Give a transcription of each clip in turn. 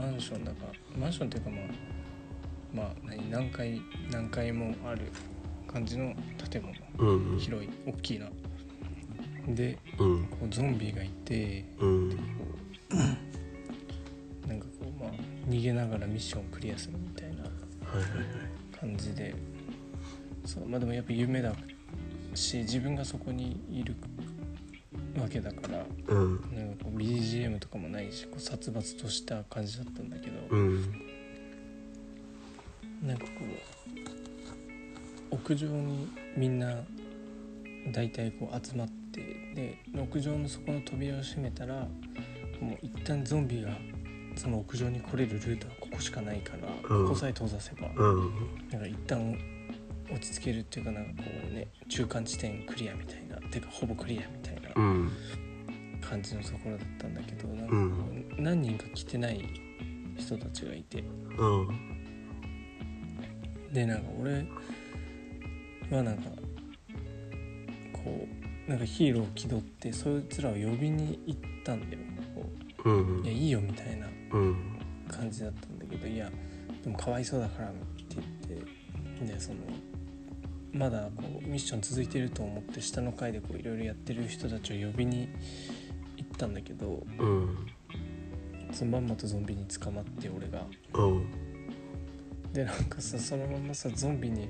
マンションだかマンションっていうかまあまあ何何階何階もある感じの建物。うん広い大きいな。でうん。こうゾンビがいてうん。なんかこうまあ逃げながらミッションをクリアするみたいなはいはいはい。感じで。そうまあでもやっぱ夢だし自分がそこにいるわけだからうん BGM とかもないしこう殺伐とした感じだったんだけど、うんなんかこう屋上にみんな大体こう集まってで屋上のそこの扉を閉めたらもう一旦ゾンビがその屋上に来れるルートはここしかないから、うん。ここさえ閉ざせば、うん。なんか一旦落ち着けるっていうかなんかこうね中間地点クリアみたいなてかほぼクリアみたいなうん感じのところだったんだけどなんかうん。何人か来てない人たちがいて。うん。でなんか俺はなんかこうなんかヒーローを気取ってそいつらを呼びに行ったんだよ。こうんういやいいよみたいなうん。感じだったんだけどいやでもかわいそうだからって言ってでそのまだこうミッション続いてると思って下の階でこういろいろやってる人たちを呼びに行ったんだけどうん。そのまんまとゾンビに捕まって俺が。うん。でなんかさそのままさゾンビに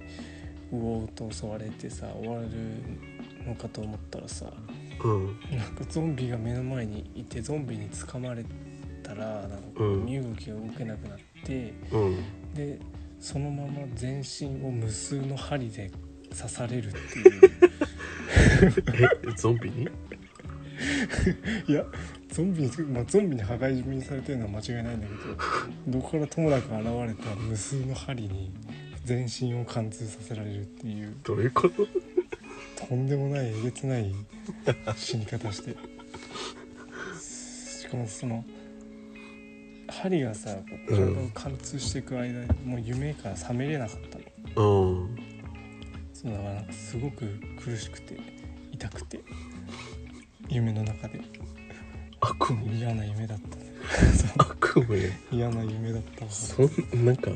うおーっと襲われてさ終わるのかと思ったらさうん。なんかゾンビが目の前にいてゾンビに掴まれたらなんか身動きが動けなくなって、うん。でそのまま全身を無数の針で刺されるっていう。えゾンビに？いやゾンビに、まあ、ゾンビに羽交い締めにされてるのは間違いないんだけどどこからともなく現れた無数の針に全身を貫通させられるっていうどういうこと？とんでもないえげつない死に方して。しかもその針がさ体を貫通していく間にもう夢から覚めれなかったの。うん。そうだからなんかすごく苦しくて痛くて夢の中で。悪夢？嫌な夢だった。悪夢？や嫌な夢だったわ。そんなんか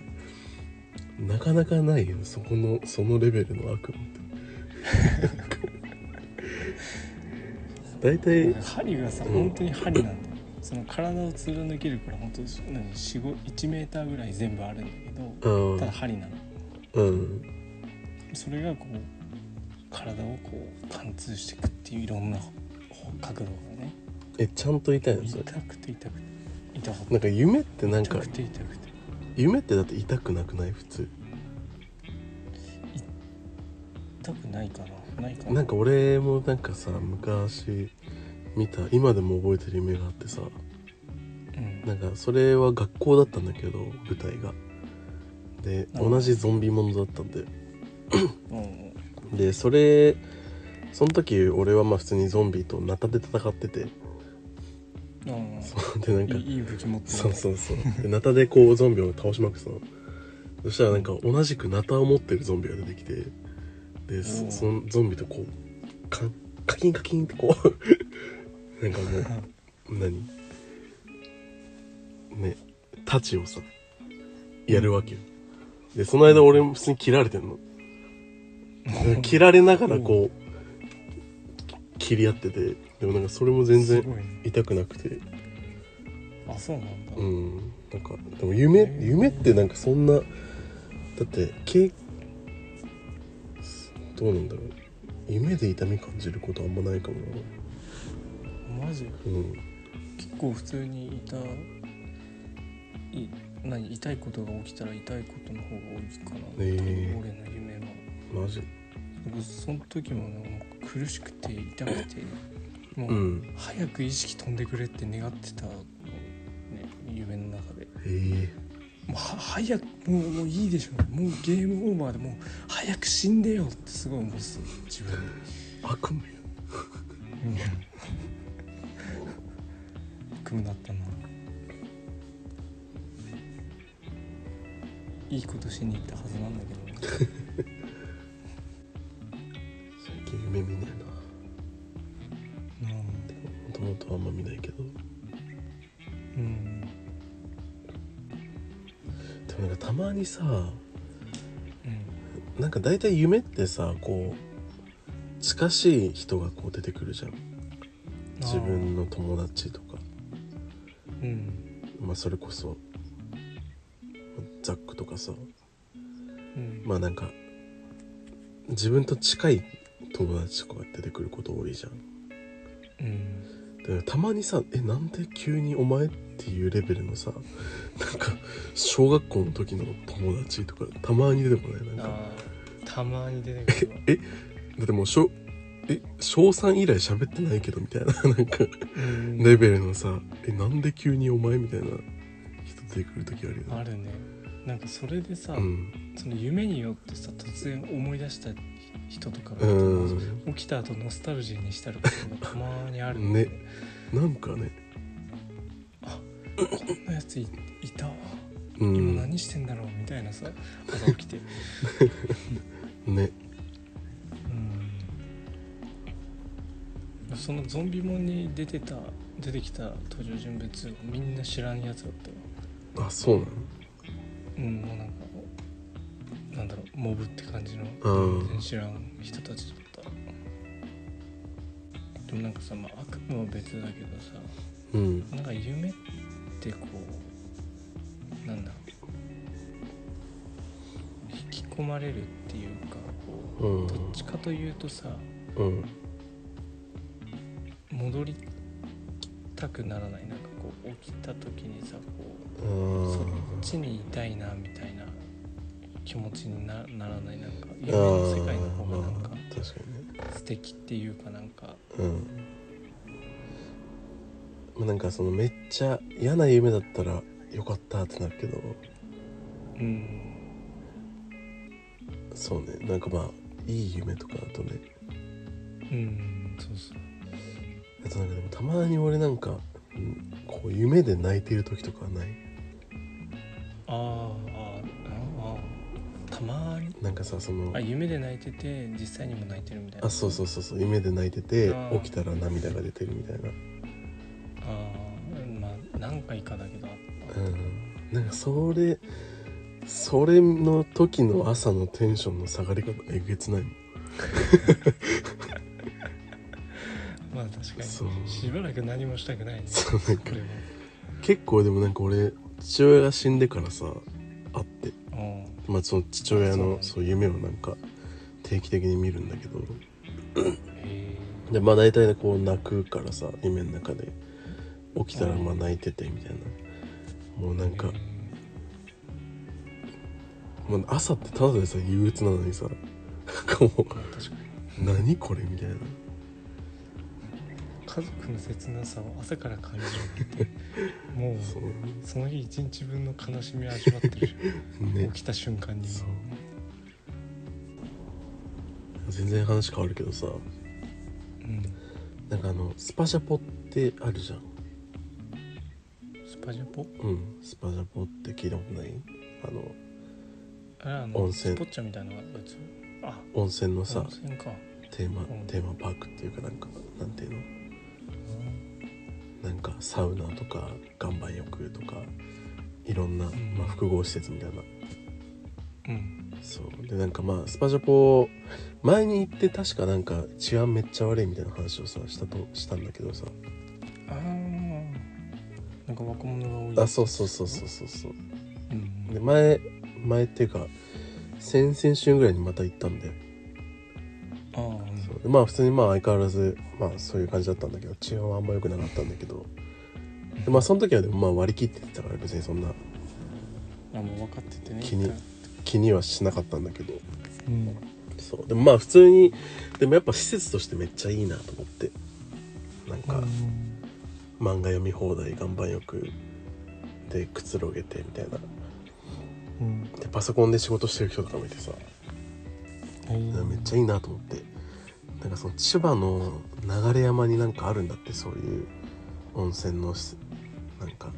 なかなかないよそこのそのレベルの悪夢って。大体針がさうん本当に針なんだ。よその体を貫けるから本当に何4 1メーターぐらい全部あるんだけどうん。ただ針なの。うん。それがこう体をこう貫通していくっていういろんな角度がね。えちゃんと痛いの？それ。痛くて痛くて。痛かった。なんか夢ってなんか痛くて痛くて。夢ってだって痛くなくない？普通。痛くないかな。ないかな。なんか俺もなんかさ昔見た今でも覚えてる夢があってさ。うん。なんかそれは学校だったんだけど舞台が。でうん同じゾンビものだったんで。うん。でそれその時俺はまあ普通にゾンビとナタで戦ってて。そうでなんかいい武器持ってる。そうそうそう。でナタでこうゾンビを倒しまくってたの。そしたらなんか同じくナタを持ってるゾンビが出てきて。でおそそのゾンビとこうカンカキンカキンってこう。なんかもう何？ね太刀をさやるわけよ。でその間俺も普通に切られてんの。切られながらこう切り合っててでもなんかそれも全然すごいね。痛くなくて。あそうなんだ、うん。なんかでも夢夢ってなんかそんなだってけどうなんだろう。夢で痛み感じることあんまないかもな。マジ？うん。結構普通に痛い何痛いことが起きたら痛いことの方が多いかな、え。ー俺の夢は。マジ僕その時も苦しくて痛くてもううん。早く意識飛んでくれって願ってたのね夢の中で。え。もうは早くもうもういいでしょもうゲームオーバーでもう早く死んでよってすごい思ってた自分に。ー、悪夢や悪夢だったな。いいことしに行ったはずなんだけど夢見ねえな。もともとあんま見ないけど。うんでもなんかたまにさうん。なんか大体夢ってさこう近しい人がこう出てくるじゃん。自分の友達とか。うん。まあそれこそザックとかさ。うん。まあなんか自分と近い友達とかが出てくること多いじゃん。うん。だからたまにさ「えなんで急にお前?」っていうレベルのさなんか小学校の時の友達とかたまに出てこない？なんか。あーたまに出てくるわ。えだってもう小え小3以来喋ってないけどみたいな なんかうん。レベルのさ「えなんで急にお前?」みたいな人出てくる時あるよね。あるね。なんかそれでさ、うん。その夢によってさ突然思い出した人とかが起きた後ノスタルジーに浸ることがたまにある。んね。で、なんかね。こんなやついいたわ。うん。今何してんだろうみたいなさ朝起きて。ね。うん。そのゾンビモンに出てた出てきた登場人物はみんな知らんやつだったわ。あそうなの？うんもうなんかなんだろうモブって感じのうん。全然知らん人たちだった。でもなんかさ、まあ、悪夢は別だけどさうん。なんか夢ってこうなんだろう引き込まれるっていうかこうん。うどっちかというとさうん。戻りたくならない。なんかこう起きた時にさこあうそっーちにいたいなみたいな気持ちになならないなんかあ夢の世界の方がなんかまあ確かにね素敵っていうかなんか。うん。まあなんかそのめっちゃ嫌な夢だったらよかったってなるけど。うん。そうね。なんかまあいい夢とかだとね。うんそうそう。あとなんかでもたまに俺なんかうんこう夢で泣いてる時とかはない？あーあまに。なんかさそのあ夢で泣いてて実際にも泣いてるみたいな。あそうそうそうそう夢で泣いててあー。起きたら涙が出てるみたいな。あーまあ何回かだけどうん。なんかそれそれの時の朝のテンションの下がり方えげつない。も んまあ確かそう。にしばらく何もしたくないねそうなんかこれは結構でもなんか俺父親が死んでからさ会って。うんまあその父親のそう夢をなんか定期的に見るんだけど。へでまあ大体ねこう泣くからさ夢の中で起きたらまあ泣いててみたいな。もうなんかえもう朝ってただでさ憂鬱なのにさ 何これみたいな家族の切なさを朝から感じるってもうその日一日分の悲しみを味わってるね。起きた瞬間に。全然話変わるけどさ。うん。なんかあのスパジャポってあるじゃん。スパジャポ？うん。スパジャポって聞いたことない？あのあの温泉。スポッチャみたいなやつ？あ。温泉のさ温泉か。テーマうん。テーマパークっていうかなんかなんていうの？なんかサウナとか岩盤浴とかいろんな、ん。まあ、複合施設みたいな。うん。そう。でなんかまあスパジャポ前に行って確かなんか治安めっちゃ悪いみたいな話をさしたとしたんだけどさ。ああなんか若者が多い。あそうそうそうそうそうそう。うん。で前前っていうか先々週ぐらいにまた行ったんだよあそう。でまあ普通にまあ相変わらずまあそういう感じだったんだけど治安はあんま良くなかったんだけど。でまあその時はでもまあ割り切ってたから別にそんな。ああもう分かっててね。気に気にはしなかったんだけど。うん。そう。でもまあ普通にでもやっぱ施設としてめっちゃいいなと思って。なんか漫画読み放題岩盤浴でくつろげてみたいな。うん。でパソコンで仕事してる人とかもいてさ。うんめっちゃいいなと思って。なんかその千葉の流山になんかあるんだってそういう温泉のしなんか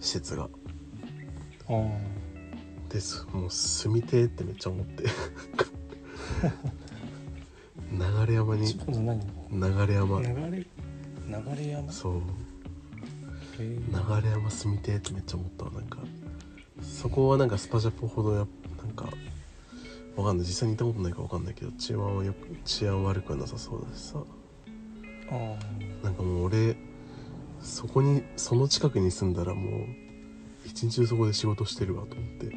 施設が。です。もう住みてえってめっちゃ思って。流山に。流山。流山？そう。流山住みてえってめっちゃ思ったわなんか。そこはなんかスパジャポほどやなんかわかんない。実際に行ったことないかわかんないけど治安はよく治安悪くはなさそうだしさ。あなんかもう俺そこにその近くに住んだらもう一日中そこで仕事してるわと思って。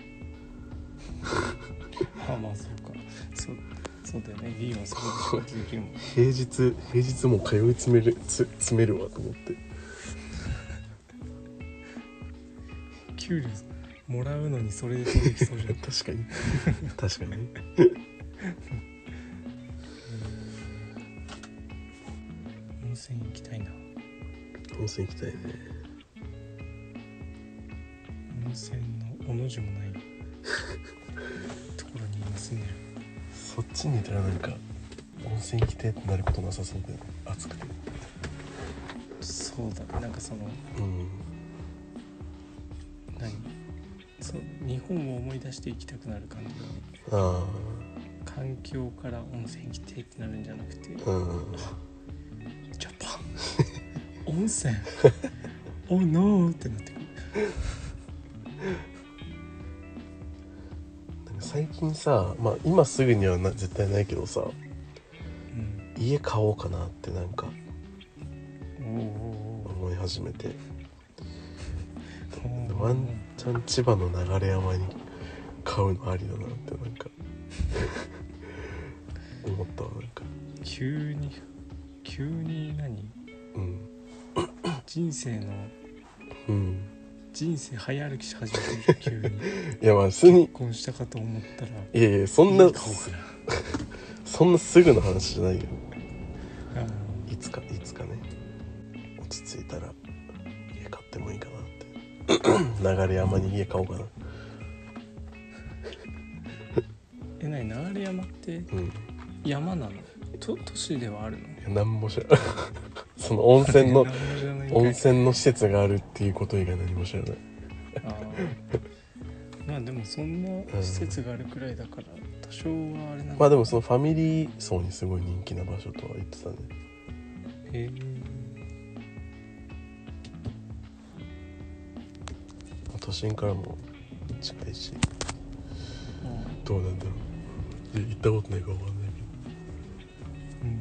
ああまあそうか。そうそうだよね。B はそこで仕事できるもん 平日平日もう通い詰めるつ詰めるわと思って。給料もらうのにそれで飛んできそうじゃん。確かに。確かにね。温泉行きたいな。温泉行きたいね。温泉のおの字もない。ところに今住んでるそっちにいたらなんか温泉行きてえってなることなさそうだよ暑くて。そうだ。ねなんかそのうんそう日本を思い出して行きたくなる感じ。あ環境から温泉来てってなるんじゃなくてあうん。ジャパン。温泉。おノーってなってくる。なんか最近さまあ今すぐにはな絶対ないけどさうん。家買おうかなってなんか思い始めて。ワンチャン千葉の流山に買うのありだなってなんか。思ったわなんか。急に急に何？うん。人生のうん。人生早歩きし始めてる 急に。いやまあ普通に。結婚したかと思ったら。いやいやそんな そんなすぐの話じゃないよ。なあいつかいつかね。落ち着いたら家買ってもいいかな。って 流山に家買おうかな。ー えなに流山って？うん。山なの？と都市ではあるの？いや 何も知らないその温泉の温泉の施設があるっていうこと以外何も知らない。あー。まあでもそんな施設があるくらいだから多少はあれなのまあでもそのファミリー層にすごい人気な場所とは言ってたね。へえ都心からも近いしあどうなんだろう。行ったことないから分かんないーうん。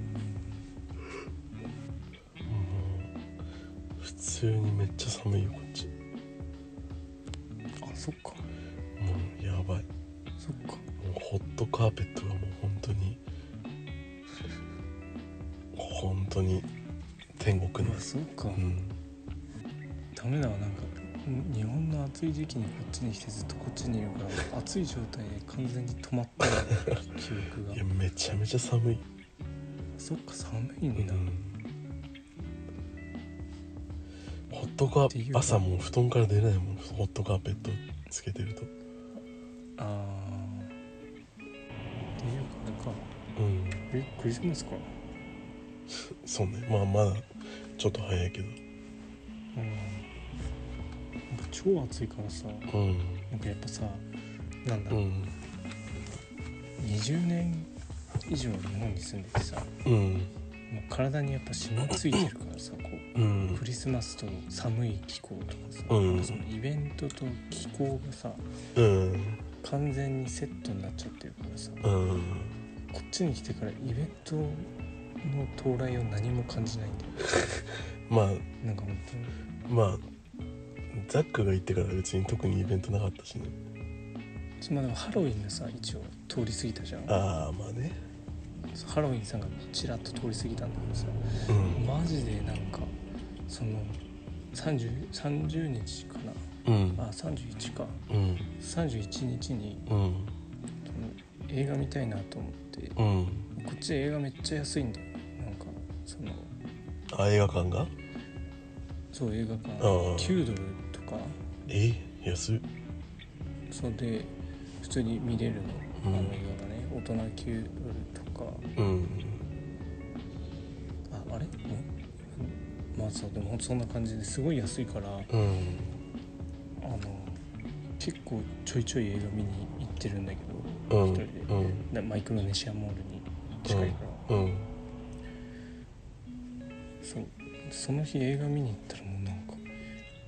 けどもう普通にめっちゃ寒いよこっち。あそっか。もうやばい。そっか。もうホットカーペットがもう本当に本当に天国の。あそっか、うん。ダメだわなんか。ん日本の暑い時期にこっちに来てずっとこっちにいるから暑い状態で完全に止まったよ記憶が。いやめちゃめちゃ寒い。そっか寒いうん。んだ、ホットカー朝もう布団から出れないもんホットカーペットつけてると。ああっていうかあれか。うん。えクリスマスか。そうね。まあまだちょっと早いけど。うん超暑いからさうん。なんかやっぱさなんだろう、うん。20年以上日本に住んでてさうん。もう体にやっぱ染みついてるからさこううん。クリスマスと寒い気候とかさ、うん。そのイベントと気候がさうん。完全にセットになっちゃってるからさ、うん。こっちに来てからイベントの到来を何も感じないんだよ。まあ。なんか本まあザックが行ってから別に特にイベントなかったしね。まあでもハロウィンがさ一応通り過ぎたじゃん。ああまあね。ハロウィンさんがちらっと通り過ぎたんだけどさうん。マジでなんかその 30, 30日かな。うん。あ31か。うん。31日にうん。映画見たいなと思って。うん。こっち映画めっちゃ安いんだ。よなんかそのあ映画館が？そう映画館。ああ9ドルとかえ安っそれで普通に見れるの、うん。あの映画がね大人9ドルとか。うん。ああれ？うんまあそうでもそんな感じですごい安いから。うん。あの結構ちょいちょい映画見に行ってるんだけど、うん。一人で、うん。なマイクロネシアモールに近いから、うん。そう。その日映画見に行ったら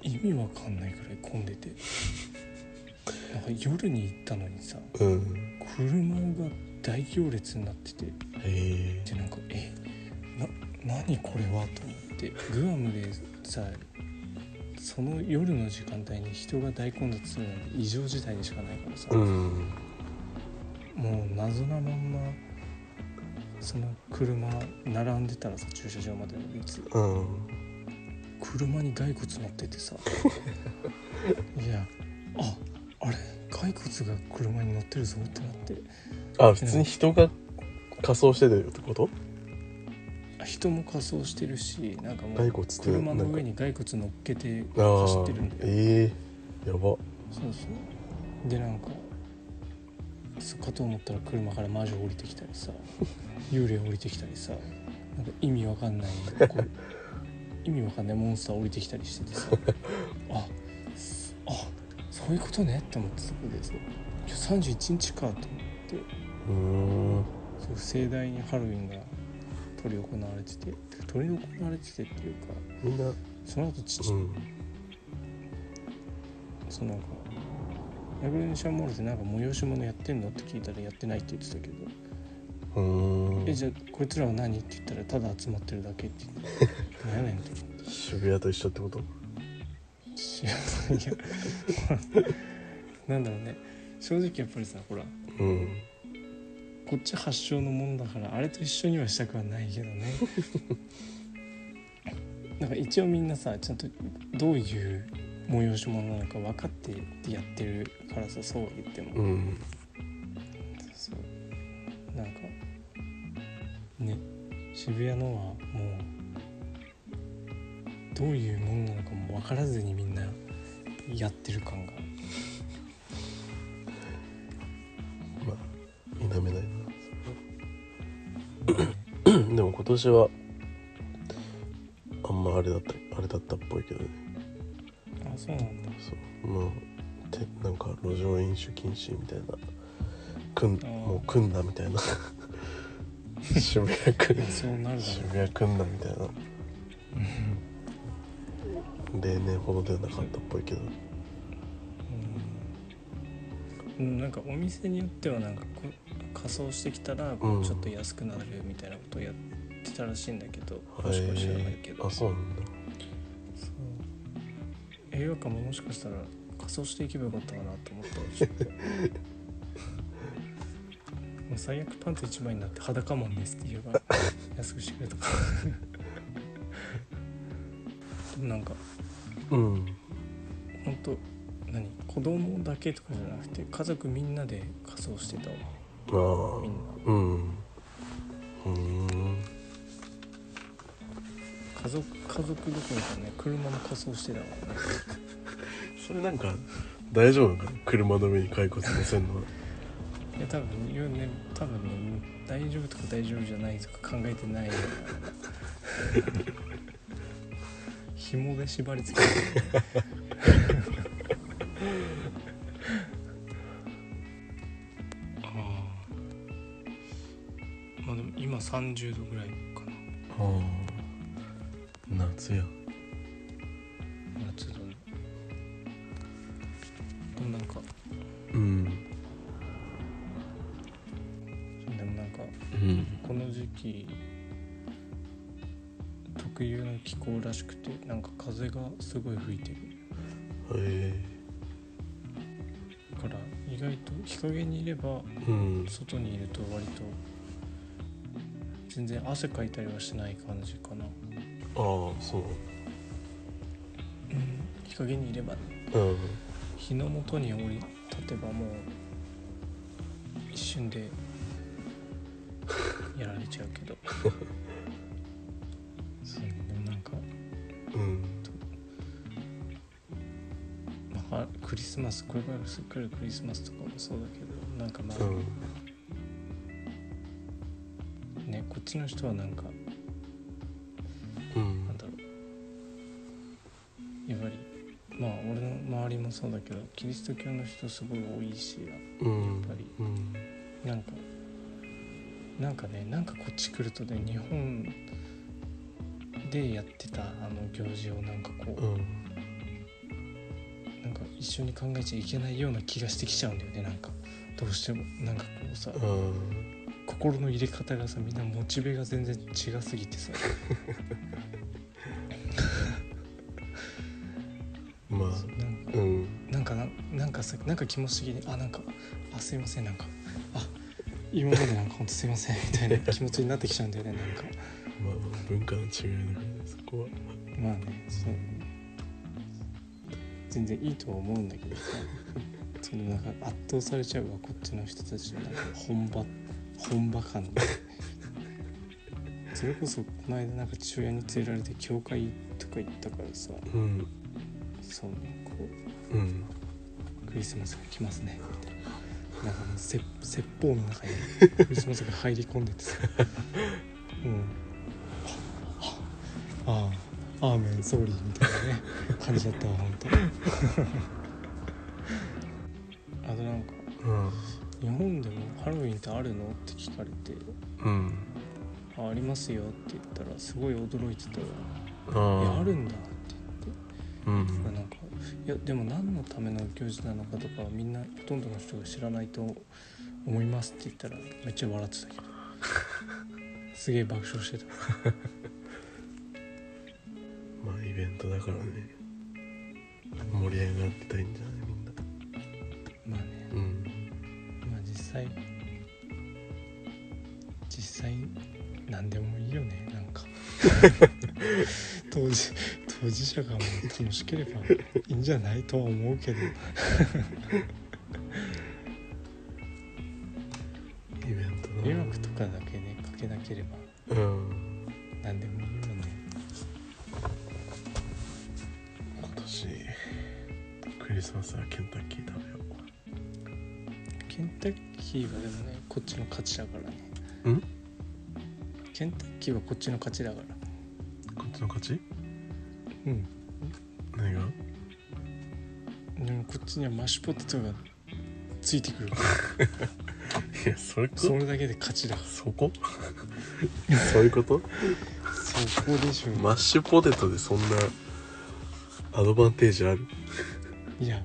意味わかんないくらい混んでて。なんか夜に行ったのにさうん。車が大行列になってて。でなんかえな何これはと思って。グアムでさその夜の時間帯に人が大混雑するなんて異常事態でしかないからさ、うん。もう謎なまんまその車並んでたらさ駐車場までの列。うん車に骸骨乗っててさ。いやああれ骸骨が車に乗ってるぞってなって。あ普通に人が仮装してたよってこと？あ人も仮装してるしなんかもう骸骨って車の上に骸骨乗っけて走ってるんだよ。ええやば。そうそう。でなんかそうかと思ったら車から魔女降りてきたりさ幽霊降りてきたりさなんか意味わかんないこう意味わかんないモンスター降りてきたりしててさ。ああそういうことね？って思ってそこでそう今日31日かと思って。うーん。そう盛大にハロウィンが執り行われてて。執り行われててっていうかみんなその後父、うん。そのなんかマイクロネシアモールでなんか催し物やってんの？って聞いたらやってないって言ってたけど、えじゃあこいつらは何って言ったらただ集まってるだけって。何やねんって。渋谷と一緒ってこと？知らないいや なんだろうね。正直やっぱりさほらうん。こっち発祥のもんだからあれと一緒にはしたくはないけどね。なんか一応みんなさちゃんとどういう催し物なのか分かってやってるからさそうは言っても、うん。そう。なんかね渋谷のはもうどういうものなのかも分からずにみんなやってる感が。まあ否めないな。でも今年はあんまあれだったあれだったっぽいけどね。あそうなんだ。そう。まあてなんか路上飲酒禁止みたいな。くんもう組んだみたいな渋谷組んそうなる渋谷組んだみたいな。例年ほどではなかったっぽいけど。う、うん、なんかお店によってはなんかこ仮装してきたらうん。ちょっと安くなるみたいなことをやってたらしいんだけど、もしくは知らないけど。あそうなんだ。そう。映画館ももしかしたら仮装していけばよかったかなと思ったりしてもう最悪パンツ一枚になって裸もんですって言えば 安くしてくれとか。で もなんか。うん。ほんと何子供だけとかじゃなくて家族みんなで仮装してたわ。ああ。みんな。うん。うーん。家族家族どころかね車も仮装してたわ、ね、それなんか大丈夫なのかな車の上に骸骨乗せんのはいや多分言うね。多分ね大丈夫とか大丈夫じゃないとか考えてない。紐で縛り付けて。ああまあでも今30度ぐらいかな。ああ夏や。風がすごい吹いてる。へから意外と日陰にいればえうん。外にいると割と全然汗かいたりはしない感じかな、ああそう。日陰にいれば。ねうん。日の元に降り立てばもう一瞬でやられちゃうけど クリスマスこれから来るクリスマスとかもそうだけどなんかまあ、うん。ねこっちの人はなんかうん。なんだろう。やっぱりまあ俺の周りもそうだけどキリスト教の人すごい多いしうんやっぱり。うん。なんかなんかねなんかこっち来るとね日本でやってたあの行事をなんかこう、うん一緒に考えちゃいけないような気がしてきちゃうんだよねなんか。どうしても。なんかこうさうん。心の入れ方がさみんなモチベが全然違すぎてさ。まなんかあうん。なんかななんかさなんか気持ち的にあなんかあすいませんなんかあ今までなんかほんとすいませんみたいな 気持ちになってきちゃうんだよねなんか。まあ文化の違いだからねそこは。まあねそう全然いいとは思うんだけどさ そのなんか圧倒されちゃうわこっちの人たちのなんか本場本場感。でそれこそこの間なんか父親に連れられて教会とか行ったからさうん。そうねこうん。うクリスマスが来ますねみたいな。なんかもう説説法の中に クリスマスが入り込んでてさ。うん。ああアーメンソーリーみたいなね感じだったわ本当。あとなんかうん日本でもハロウィンってあるの？って聞かれて。うん。あありますよって言ったらすごい驚いてたわ。ああいやあるんだってうん言って。なんかいやでも何のための行事なのかとかはみんなほとんどの人が知らないと思いますって言ったらめっちゃ笑ってたけど。すげえ爆笑してたトだからね。盛り上がってたいんじゃない？みんな。まあね。うん。まあ実際実際何でもいいよねなんか。当時当事者がもう楽しければいいんじゃないとは思うけど。イベントな迷惑とかだけねかけなければクリスマスはケンタッキー食べよケンタッキーはでもねこっちの勝ちだからね。うん？ケンタッキーはこっちの勝ちだから。うこっちの勝ち？うん。何が？でもこっちにはマッシュポテトがついてくる。か らいやそれこ？それだけで勝ちだ。そこ？そういうこと？そこでしょマッシュポテトでそんなアドバンテージある？いや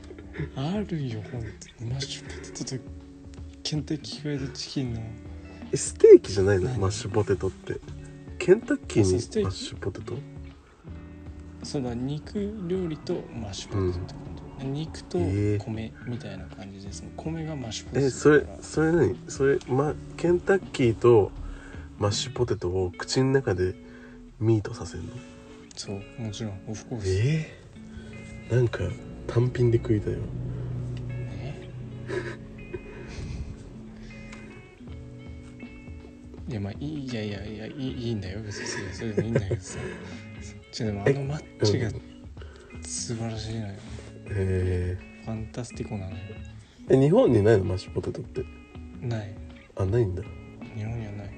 あるよほんと。マッシュポテトとケンタッキーフライドチキンの。えステーキじゃないの？何マッシュポテトって。ケンタッキーにマッシュポテト？そうだ肉料理とマッシュポテトって感じ、肉とえー米みたいな感じです。ね米がマッシュポテト。えそれそれ何？それ、ま、ケンタッキーとマッシュポテトを口の中でミートさせるの？そうもちろん。オフコースえー、なんか単品で食いたいわ。ね いやまあいいいやいやいやいいいいんだよ。別にそれそれでもいいんだけどさ。ちょでもあのマッチがうん素晴らしいのよ。えファンタスティコなのよ。ー、え日本にないの？マッシュポテトって。ない。あないんだ。日本にはない。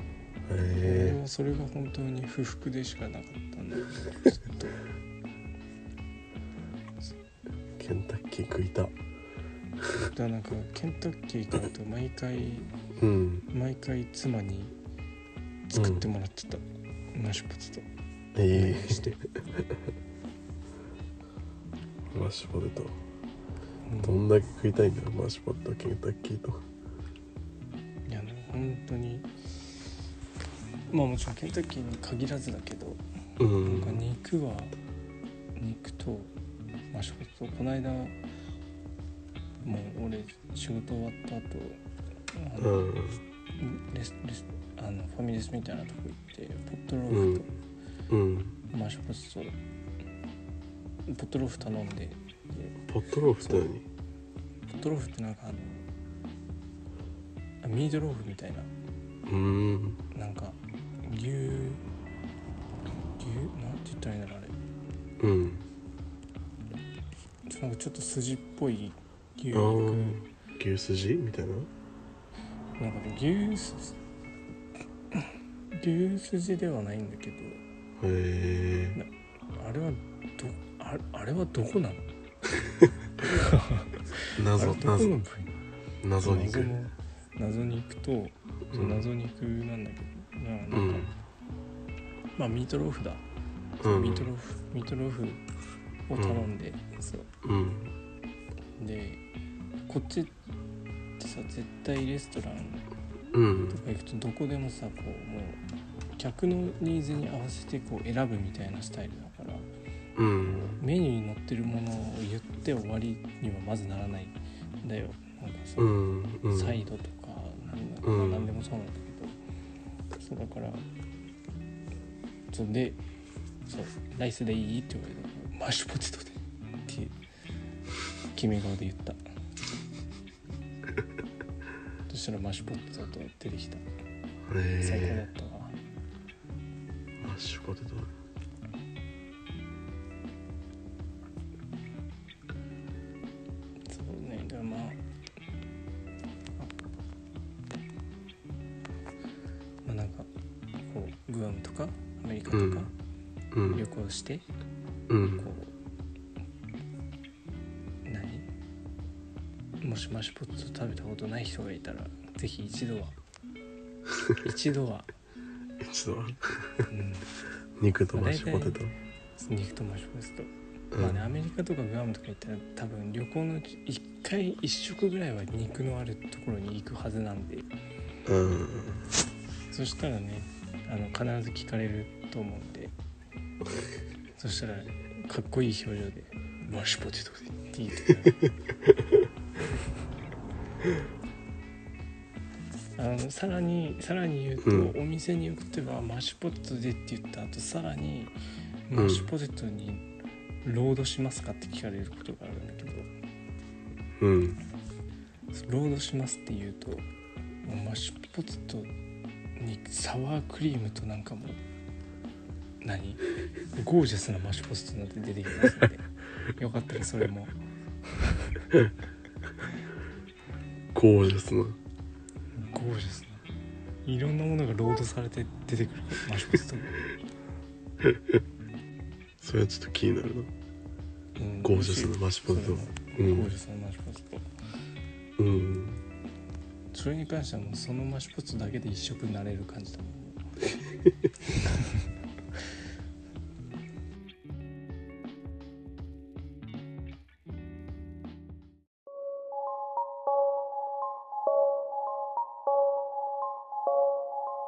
俺えはそれが本当に不服でしかなかったんだよずっと。ー、ケンタッキー食いた。だからなんかケンタッキー買うと毎回うん。毎回妻に作ってもらってた、マッシュポテト。えお願いして、ー、マッシュポテト。うん。どんだけ食いたいんだよマッシュポテトケンタッキーと。いやね本当にまあもちろんケンタッキーに限らずだけど、うなんかん肉は肉とマッシュポテトこの間もう俺仕事終わった後あの、うん。レスレスあのファミレスみたいなとこ行ってポットローうん。フうん。とマッシュポテトポットローフ頼んででポットローフって何？ポットローフってなんかあのあミートローフみたいな。うーん。なんか牛牛なんて言ったらいいんだろうあれ。うんなんかちょっと筋っぽい牛あ肉ー。牛すじみたいな？なんかね牛す牛すじではないんだけど。へえあれはどああれはどこなの？あ謎れどこの謎。謎肉。謎肉と、そううん。謎肉なんだけど。ななんか、うん。まあミートローフだ、うん。ミートローフミートローフを頼んで、そううん。でこっちってさ絶対レストランうん。とか行くとどこでもさこうもう客のニーズに合わせてこう選ぶみたいなスタイルだからうん。メニューに載ってるものを言って終わりにはまずならないんだよ。なんかさ、うん。うん。サイドとかなんだか、うん。まあ何でもそうなんだけど。そうだからそうでそうライスでいいって言われたからマッシュポテトで。って決め顔で言った。そしたらマッシュポテトと出てきた。最高だへったわ。えマッシュポテト。そうね。だからまあ。まあなんかこうグアムとかアメリカとかうん。旅行して、うんッシュポテト食べたことない人がいたらぜひ一度は。一度は、一度は？うん、肉とマッシュポテト？肉とマッシュポテト、うんまあねアメリカとかグアムとか行ったら多分旅行のうち一回一食ぐらいは肉のあるところに行くはずなんで。うん。そしたらねあの必ず聞かれると思うんで。そしたらかっこいい表情で「マッシュポテトで」って言ってくらあのさらにさらに言うと、うん。お店によってはマッシュポテトでって言った後さらにん。マッシュポテトにロードしますかって聞かれることがあるんだけど、うん。ロードしますって言うともうマッシュポテトにサワークリームとなんかもう何？ゴージャスなマッシュポテトなんて出てきますので。よかったらそれも ゴージャスな。ゴージャスな。いろんなものがロードされて出てくる。マッシュポテト、それはちょっと気になるな。うん。ゴージャスなマッシュポテト。そううん。ゴージャスなマッシュポテト。うん。それに関してはもうそのマッシュポテトだけで一食になれる感じだもん